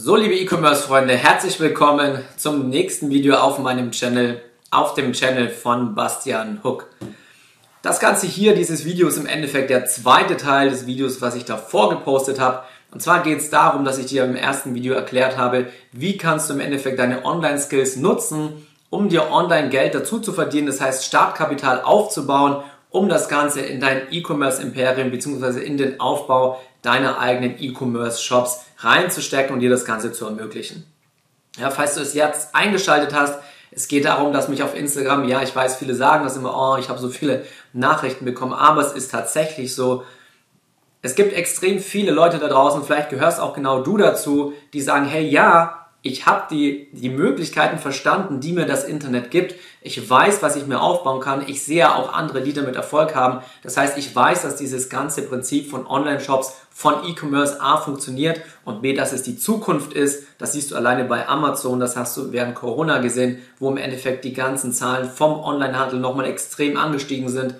So, liebe E-Commerce-Freunde, herzlich willkommen zum nächsten Video auf meinem Channel, auf dem Channel von Bastian Hook. Das Ganze hier, dieses Video ist im Endeffekt der zweite Teil des Videos, was ich davor gepostet habe. Und zwar geht es darum, dass ich dir im ersten Video erklärt habe, wie kannst du im Endeffekt deine Online-Skills nutzen, um dir online Geld dazu zu verdienen, das heißt Startkapital aufzubauen, um das Ganze in dein E-Commerce-Imperium bzw. in den Aufbau deiner eigenen E-Commerce-Shops reinzustecken und dir das Ganze zu ermöglichen. Ja, falls du es jetzt eingeschaltet hast, es geht darum, dass mich auf Instagram, ja, ich weiß, viele sagen das immer, oh, ich habe so viele Nachrichten bekommen, aber es ist tatsächlich so, es gibt extrem viele Leute da draußen, vielleicht gehörst auch genau du dazu, die sagen, hey, ja, ich habe die, die Möglichkeiten verstanden, die mir das Internet gibt. Ich weiß, was ich mir aufbauen kann. Ich sehe auch andere, die damit Erfolg haben. Das heißt, ich weiß, dass dieses ganze Prinzip von Online-Shops, von E-Commerce A funktioniert und B, dass es die Zukunft ist. Das siehst du alleine bei Amazon. Das hast du während Corona gesehen, wo im Endeffekt die ganzen Zahlen vom Online-Handel nochmal extrem angestiegen sind.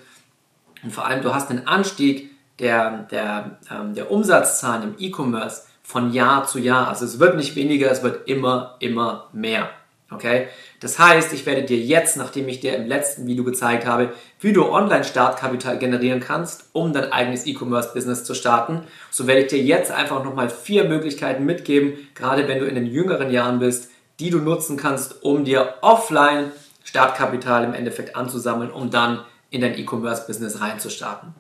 Und vor allem, du hast einen Anstieg der, der, ähm, der Umsatzzahlen im E-Commerce von Jahr zu Jahr. Also es wird nicht weniger, es wird immer, immer mehr. Okay? Das heißt, ich werde dir jetzt, nachdem ich dir im letzten Video gezeigt habe, wie du Online-Startkapital generieren kannst, um dein eigenes E-Commerce-Business zu starten, so werde ich dir jetzt einfach nochmal vier Möglichkeiten mitgeben, gerade wenn du in den jüngeren Jahren bist, die du nutzen kannst, um dir offline Startkapital im Endeffekt anzusammeln, um dann in dein E-Commerce-Business reinzustarten.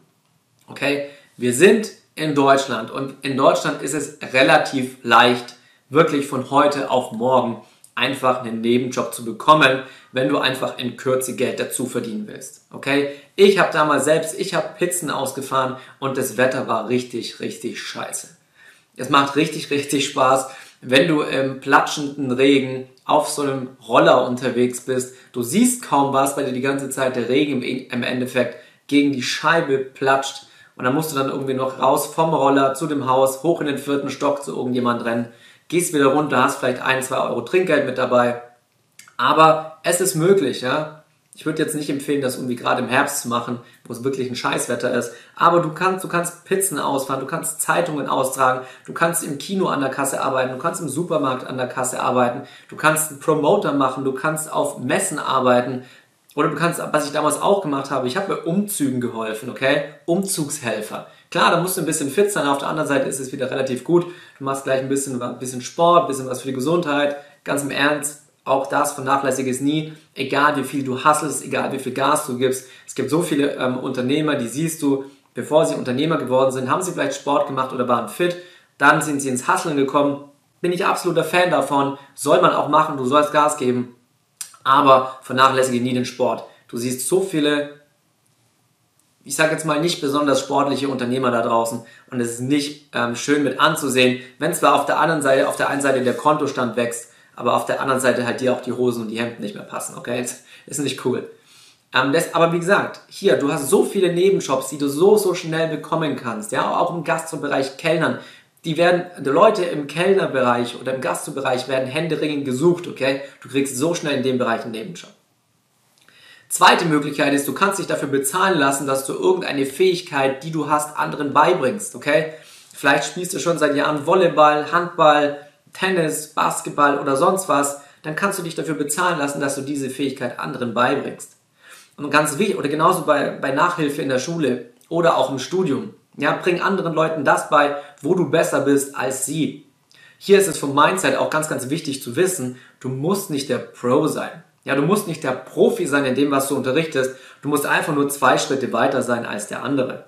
Okay? Wir sind in Deutschland. Und in Deutschland ist es relativ leicht, wirklich von heute auf morgen einfach einen Nebenjob zu bekommen, wenn du einfach in Kürze Geld dazu verdienen willst. Okay? Ich habe damals selbst, ich habe Pizzen ausgefahren und das Wetter war richtig, richtig scheiße. Es macht richtig, richtig Spaß, wenn du im platschenden Regen auf so einem Roller unterwegs bist. Du siehst kaum was, weil dir die ganze Zeit der Regen im Endeffekt gegen die Scheibe platscht und dann musst du dann irgendwie noch raus vom Roller zu dem Haus, hoch in den vierten Stock zu irgendjemand rennen, gehst wieder runter, hast vielleicht ein, zwei Euro Trinkgeld mit dabei. Aber es ist möglich, ja. Ich würde jetzt nicht empfehlen, das irgendwie gerade im Herbst zu machen, wo es wirklich ein Scheißwetter ist. Aber du kannst, du kannst Pizzen ausfahren, du kannst Zeitungen austragen, du kannst im Kino an der Kasse arbeiten, du kannst im Supermarkt an der Kasse arbeiten, du kannst einen Promoter machen, du kannst auf Messen arbeiten, oder du kannst, was ich damals auch gemacht habe, ich habe bei Umzügen geholfen, okay? Umzugshelfer. Klar, da musst du ein bisschen fit sein, auf der anderen Seite ist es wieder relativ gut. Du machst gleich ein bisschen, ein bisschen Sport, ein bisschen was für die Gesundheit. Ganz im Ernst, auch das vernachlässige es nie. Egal wie viel du hasselst, egal wie viel Gas du gibst. Es gibt so viele ähm, Unternehmer, die siehst du, bevor sie Unternehmer geworden sind, haben sie vielleicht Sport gemacht oder waren fit. Dann sind sie ins Hasseln gekommen. Bin ich absoluter Fan davon. Soll man auch machen, du sollst Gas geben aber vernachlässige nie den Sport. Du siehst so viele, ich sage jetzt mal nicht besonders sportliche Unternehmer da draußen und es ist nicht ähm, schön mit anzusehen, wenn zwar auf der anderen Seite, auf der einen Seite der Kontostand wächst, aber auf der anderen Seite halt dir auch die Hosen und die Hemden nicht mehr passen, okay? Das ist nicht cool. Ähm, das, aber wie gesagt, hier, du hast so viele Nebenjobs, die du so, so schnell bekommen kannst, ja, auch im Gastrobereich Kellnern die werden, die Leute im Kellnerbereich oder im Gastrobereich werden händeringend gesucht, okay? Du kriegst so schnell in dem Bereich einen Nebenjob. Zweite Möglichkeit ist, du kannst dich dafür bezahlen lassen, dass du irgendeine Fähigkeit, die du hast, anderen beibringst, okay? Vielleicht spielst du schon seit Jahren Volleyball, Handball, Tennis, Basketball oder sonst was, dann kannst du dich dafür bezahlen lassen, dass du diese Fähigkeit anderen beibringst. Und ganz wichtig, oder genauso bei, bei Nachhilfe in der Schule oder auch im Studium. Ja, bring anderen Leuten das bei, wo du besser bist als sie. Hier ist es vom Mindset auch ganz, ganz wichtig zu wissen, du musst nicht der Pro sein. Ja, du musst nicht der Profi sein in dem, was du unterrichtest. Du musst einfach nur zwei Schritte weiter sein als der andere.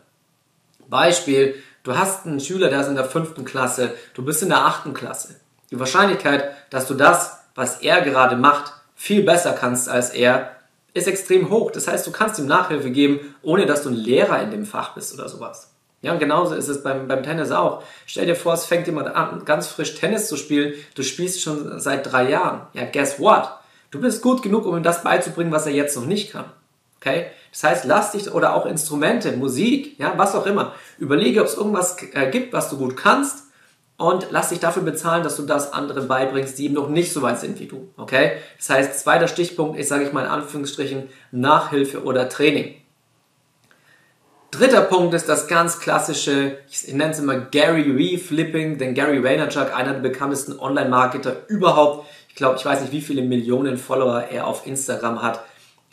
Beispiel, du hast einen Schüler, der ist in der fünften Klasse, du bist in der achten Klasse. Die Wahrscheinlichkeit, dass du das, was er gerade macht, viel besser kannst als er, ist extrem hoch. Das heißt, du kannst ihm Nachhilfe geben, ohne dass du ein Lehrer in dem Fach bist oder sowas. Ja, und genauso ist es beim, beim Tennis auch. Stell dir vor, es fängt jemand an, ganz frisch Tennis zu spielen. Du spielst schon seit drei Jahren. Ja, guess what? Du bist gut genug, um ihm das beizubringen, was er jetzt noch nicht kann. Okay? Das heißt, lass dich, oder auch Instrumente, Musik, ja, was auch immer. Überlege, ob es irgendwas äh, gibt, was du gut kannst und lass dich dafür bezahlen, dass du das anderen beibringst, die eben noch nicht so weit sind wie du. Okay? Das heißt, zweiter Stichpunkt ist, sage ich mal in Anführungsstrichen, Nachhilfe oder Training. Dritter Punkt ist das ganz klassische, ich nenne es immer Gary Vee Flipping, denn Gary Vaynerchuk, einer der bekanntesten Online-Marketer überhaupt, ich glaube, ich weiß nicht, wie viele Millionen Follower er auf Instagram hat,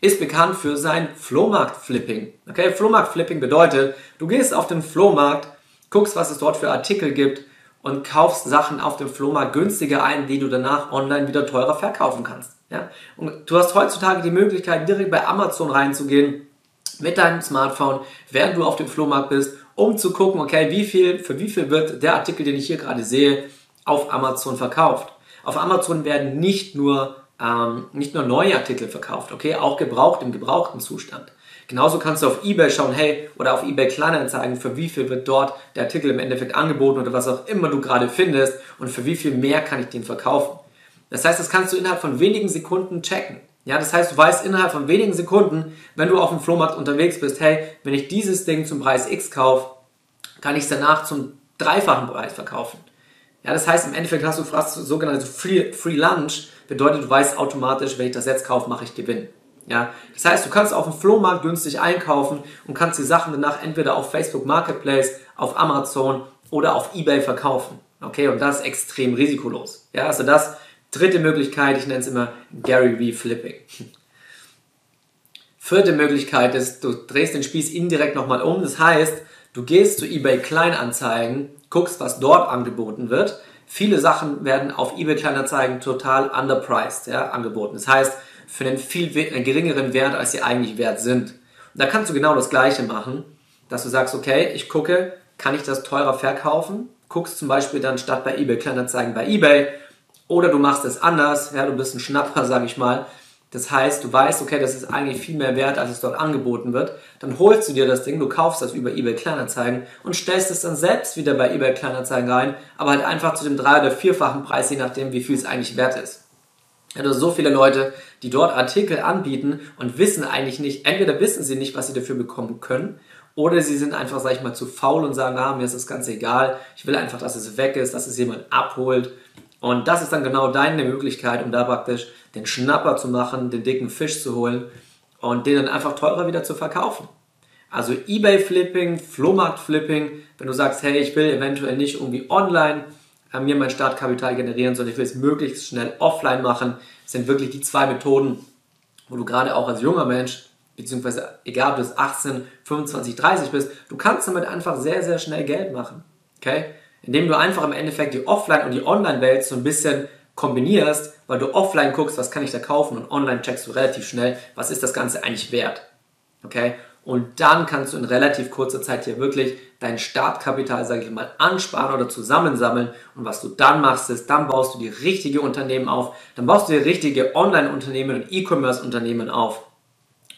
ist bekannt für sein Flohmarkt-Flipping. Okay, Flohmarkt-Flipping bedeutet, du gehst auf den Flohmarkt, guckst, was es dort für Artikel gibt und kaufst Sachen auf dem Flohmarkt günstiger ein, die du danach online wieder teurer verkaufen kannst. Ja? Und du hast heutzutage die Möglichkeit, direkt bei Amazon reinzugehen mit deinem Smartphone, während du auf dem Flohmarkt bist, um zu gucken, okay, wie viel, für wie viel wird der Artikel, den ich hier gerade sehe, auf Amazon verkauft. Auf Amazon werden nicht nur, ähm, nicht nur neue Artikel verkauft, okay, auch gebraucht im gebrauchten Zustand. Genauso kannst du auf eBay schauen, hey, oder auf eBay Kleinanzeigen, für wie viel wird dort der Artikel im Endeffekt angeboten oder was auch immer du gerade findest und für wie viel mehr kann ich den verkaufen. Das heißt, das kannst du innerhalb von wenigen Sekunden checken. Ja, das heißt, du weißt innerhalb von wenigen Sekunden, wenn du auf dem Flohmarkt unterwegs bist, hey, wenn ich dieses Ding zum Preis X kaufe, kann ich es danach zum dreifachen Preis verkaufen. Ja, das heißt, im Endeffekt hast du fast sogenannte Free, Free Lunch, bedeutet, du weißt automatisch, wenn ich das jetzt kaufe, mache ich Gewinn. Ja, das heißt, du kannst auf dem Flohmarkt günstig einkaufen und kannst die Sachen danach entweder auf Facebook Marketplace, auf Amazon oder auf eBay verkaufen. Okay, und das ist extrem risikolos. Ja, also das Dritte Möglichkeit, ich nenne es immer Gary V. Flipping. Vierte Möglichkeit ist, du drehst den Spieß indirekt nochmal um. Das heißt, du gehst zu eBay Kleinanzeigen, guckst, was dort angeboten wird. Viele Sachen werden auf eBay Kleinanzeigen total underpriced ja, angeboten. Das heißt, für einen viel geringeren Wert, als sie eigentlich wert sind. Und da kannst du genau das Gleiche machen, dass du sagst, okay, ich gucke, kann ich das teurer verkaufen? Guckst zum Beispiel dann statt bei eBay Kleinanzeigen bei eBay oder du machst es anders, ja, du bist ein Schnapper, sag ich mal. Das heißt, du weißt, okay, das ist eigentlich viel mehr wert, als es dort angeboten wird. Dann holst du dir das Ding, du kaufst das über eBay Kleinanzeigen und stellst es dann selbst wieder bei eBay Kleinanzeigen rein, aber halt einfach zu dem drei- oder vierfachen Preis, je nachdem, wie viel es eigentlich wert ist. Ja, du hast so viele Leute, die dort Artikel anbieten und wissen eigentlich nicht, entweder wissen sie nicht, was sie dafür bekommen können, oder sie sind einfach, sag ich mal, zu faul und sagen, ah, mir ist das Ganze egal, ich will einfach, dass es weg ist, dass es jemand abholt und das ist dann genau deine Möglichkeit, um da praktisch den Schnapper zu machen, den dicken Fisch zu holen und den dann einfach teurer wieder zu verkaufen. Also Ebay-Flipping, Flohmarkt-Flipping, wenn du sagst, hey, ich will eventuell nicht irgendwie online äh, mir mein Startkapital generieren, sondern ich will es möglichst schnell offline machen, sind wirklich die zwei Methoden, wo du gerade auch als junger Mensch, beziehungsweise egal ob du 18, 25, 30 bist, du kannst damit einfach sehr, sehr schnell Geld machen. Okay? Indem du einfach im Endeffekt die Offline- und die Online-Welt so ein bisschen kombinierst, weil du offline guckst, was kann ich da kaufen und online checkst du relativ schnell, was ist das Ganze eigentlich wert. Okay? Und dann kannst du in relativ kurzer Zeit hier wirklich dein Startkapital, sage ich mal, ansparen oder zusammensammeln. Und was du dann machst, ist, dann baust du die richtige Unternehmen auf, dann baust du die richtige Online-Unternehmen und E-Commerce-Unternehmen auf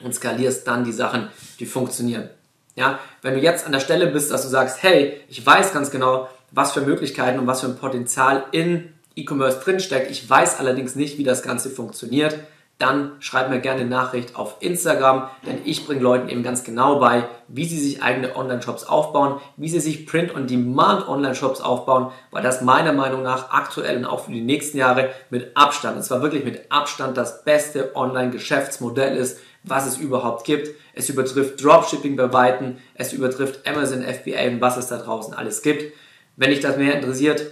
und skalierst dann die Sachen, die funktionieren. Ja, wenn du jetzt an der Stelle bist, dass du sagst, hey, ich weiß ganz genau, was für Möglichkeiten und was für ein Potenzial in E-Commerce drinsteckt. Ich weiß allerdings nicht, wie das Ganze funktioniert. Dann schreib mir gerne eine Nachricht auf Instagram, denn ich bringe Leuten eben ganz genau bei, wie sie sich eigene Online-Shops aufbauen, wie sie sich Print-on-Demand Online-Shops aufbauen, weil das meiner Meinung nach aktuell und auch für die nächsten Jahre mit Abstand, und zwar wirklich mit Abstand das beste Online-Geschäftsmodell ist, was es überhaupt gibt. Es übertrifft Dropshipping bei Weitem, es übertrifft Amazon FBA und was es da draußen alles gibt. Wenn dich das mehr interessiert,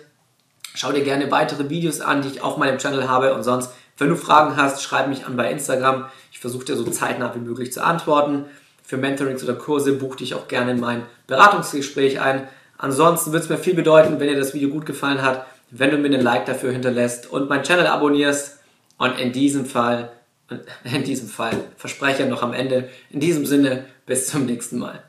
schau dir gerne weitere Videos an, die ich auf meinem Channel habe. Und sonst, wenn du Fragen hast, schreib mich an bei Instagram. Ich versuche dir so zeitnah wie möglich zu antworten. Für Mentorings oder Kurse buch dich auch gerne in mein Beratungsgespräch ein. Ansonsten würde es mir viel bedeuten, wenn dir das Video gut gefallen hat, wenn du mir einen Like dafür hinterlässt und meinen Channel abonnierst. Und in diesem Fall, in diesem Fall, verspreche noch am Ende, in diesem Sinne, bis zum nächsten Mal.